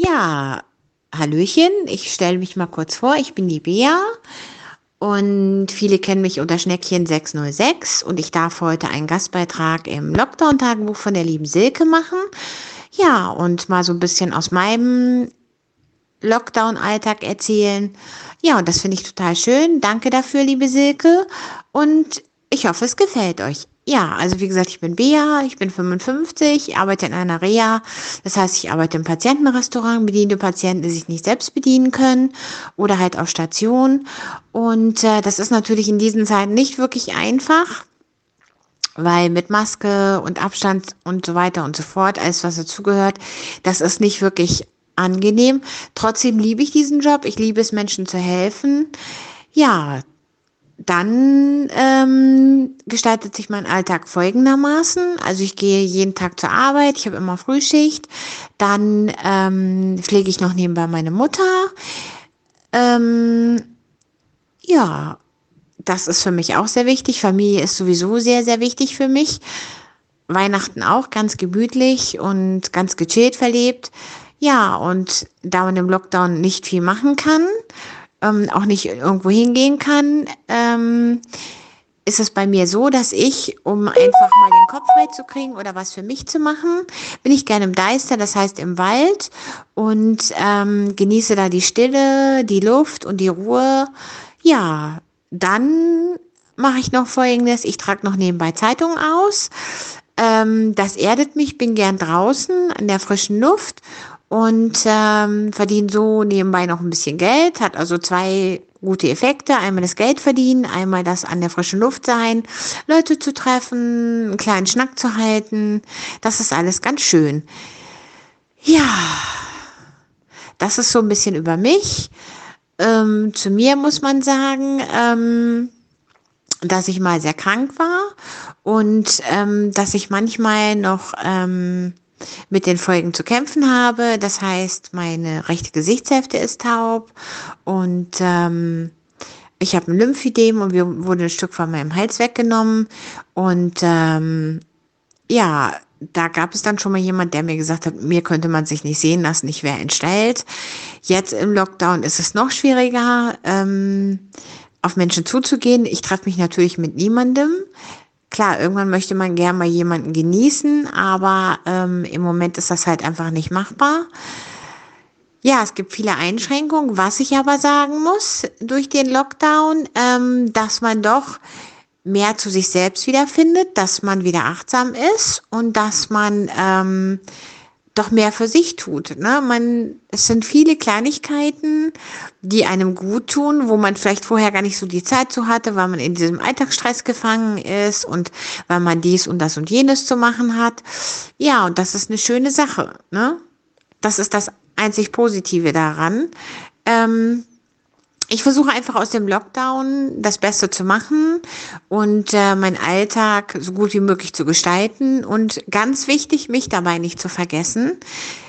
Ja, Hallöchen, ich stelle mich mal kurz vor, ich bin die Bea und viele kennen mich unter Schneckchen 606 und ich darf heute einen Gastbeitrag im Lockdown-Tagebuch von der lieben Silke machen. Ja, und mal so ein bisschen aus meinem Lockdown-Alltag erzählen. Ja, und das finde ich total schön. Danke dafür, liebe Silke. Und ich hoffe, es gefällt euch. Ja, also wie gesagt, ich bin Bea, ich bin 55, arbeite in einer Reha. Das heißt, ich arbeite im Patientenrestaurant, bediene Patienten, die sich nicht selbst bedienen können oder halt auf Station. Und äh, das ist natürlich in diesen Zeiten nicht wirklich einfach, weil mit Maske und Abstand und so weiter und so fort, alles was dazugehört, das ist nicht wirklich angenehm. Trotzdem liebe ich diesen Job. Ich liebe es, Menschen zu helfen. Ja, dann ähm, gestaltet sich mein Alltag folgendermaßen. Also ich gehe jeden Tag zur Arbeit, ich habe immer Frühschicht, dann ähm, pflege ich noch nebenbei meine Mutter. Ähm, ja, das ist für mich auch sehr wichtig. Familie ist sowieso sehr, sehr wichtig für mich. Weihnachten auch ganz gemütlich und ganz gechillt verlebt. Ja, und da man im Lockdown nicht viel machen kann, ähm, auch nicht irgendwo hingehen kann, ähm, ist es bei mir so, dass ich, um einfach mal den Kopf frei zu kriegen oder was für mich zu machen, bin ich gerne im Deister, das heißt im Wald und ähm, genieße da die Stille, die Luft und die Ruhe. Ja, dann mache ich noch Folgendes, ich trage noch nebenbei Zeitungen aus. Ähm, das erdet mich, bin gern draußen an der frischen Luft und ähm, verdient so nebenbei noch ein bisschen Geld, hat also zwei gute Effekte. Einmal das Geld verdienen, einmal das an der frischen Luft sein, Leute zu treffen, einen kleinen Schnack zu halten. Das ist alles ganz schön. Ja, das ist so ein bisschen über mich. Ähm, zu mir muss man sagen, ähm, dass ich mal sehr krank war und ähm, dass ich manchmal noch ähm, mit den Folgen zu kämpfen habe. Das heißt, meine rechte Gesichtshälfte ist taub und ähm, ich habe ein Lymphidem und wir wurde ein Stück von meinem Hals weggenommen. Und ähm, ja, da gab es dann schon mal jemand, der mir gesagt hat, mir könnte man sich nicht sehen lassen, ich wäre entstellt. Jetzt im Lockdown ist es noch schwieriger, ähm, auf Menschen zuzugehen. Ich treffe mich natürlich mit niemandem. Klar, irgendwann möchte man gern mal jemanden genießen, aber ähm, im Moment ist das halt einfach nicht machbar. Ja, es gibt viele Einschränkungen. Was ich aber sagen muss durch den Lockdown, ähm, dass man doch mehr zu sich selbst wiederfindet, dass man wieder achtsam ist und dass man ähm, doch mehr für sich tut. Ne? Man, es sind viele Kleinigkeiten, die einem gut tun, wo man vielleicht vorher gar nicht so die Zeit zu hatte, weil man in diesem Alltagsstress gefangen ist und weil man dies und das und jenes zu machen hat. Ja, und das ist eine schöne Sache. Ne? Das ist das einzig Positive daran. Ähm, ich versuche einfach aus dem Lockdown das Beste zu machen und äh, meinen Alltag so gut wie möglich zu gestalten und ganz wichtig, mich dabei nicht zu vergessen.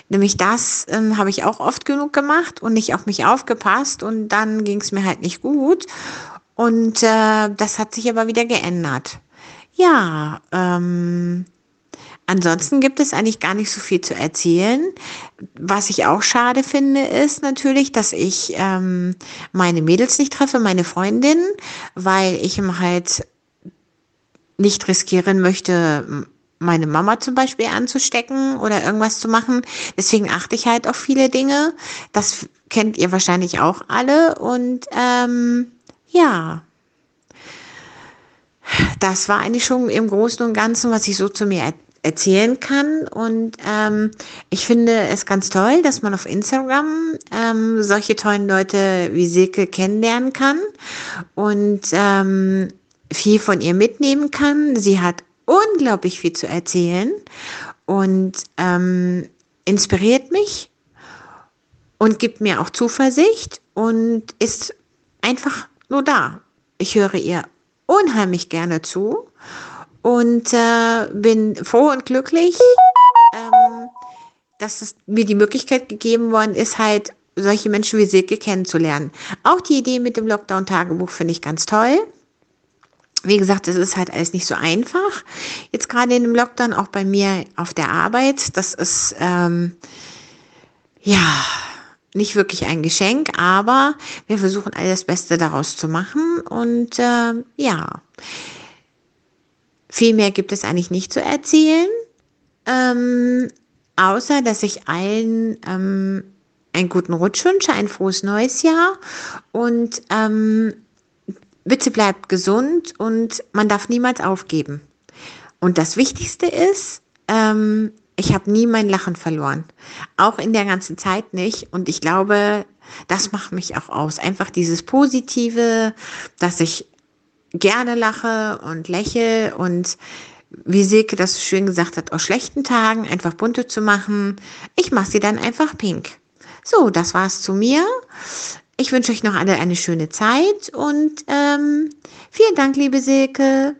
Nämlich das ähm, habe ich auch oft genug gemacht und nicht auf mich aufgepasst und dann ging es mir halt nicht gut und äh, das hat sich aber wieder geändert. Ja, ähm, Ansonsten gibt es eigentlich gar nicht so viel zu erzählen. Was ich auch schade finde, ist natürlich, dass ich ähm, meine Mädels nicht treffe, meine Freundinnen, weil ich halt nicht riskieren möchte, meine Mama zum Beispiel anzustecken oder irgendwas zu machen. Deswegen achte ich halt auf viele Dinge. Das kennt ihr wahrscheinlich auch alle. Und ähm, ja, das war eigentlich schon im Großen und Ganzen, was ich so zu mir erzählen kann. Und ähm, ich finde es ganz toll, dass man auf Instagram ähm, solche tollen Leute wie Silke kennenlernen kann und ähm, viel von ihr mitnehmen kann. Sie hat unglaublich viel zu erzählen und ähm, inspiriert mich und gibt mir auch Zuversicht und ist einfach nur da. Ich höre ihr unheimlich gerne zu und äh, bin froh und glücklich, ähm, dass es mir die Möglichkeit gegeben worden ist, halt solche Menschen wie Silke kennenzulernen. Auch die Idee mit dem Lockdown-Tagebuch finde ich ganz toll. Wie gesagt, es ist halt alles nicht so einfach. Jetzt gerade in dem Lockdown, auch bei mir auf der Arbeit. Das ist, ähm, ja, nicht wirklich ein Geschenk, aber wir versuchen alles Beste daraus zu machen und äh, ja, viel mehr gibt es eigentlich nicht zu erzählen, ähm, außer dass ich allen ähm, einen guten Rutsch wünsche, ein frohes neues Jahr und ähm, bitte bleibt gesund und man darf niemals aufgeben. Und das Wichtigste ist, ähm, ich habe nie mein Lachen verloren. Auch in der ganzen Zeit nicht. Und ich glaube, das macht mich auch aus. Einfach dieses Positive, dass ich gerne lache und lächle und wie Silke das schön gesagt hat, aus schlechten Tagen einfach bunte zu machen. Ich mache sie dann einfach pink. So, das war's zu mir. Ich wünsche euch noch alle eine schöne Zeit und ähm, vielen Dank, liebe Silke.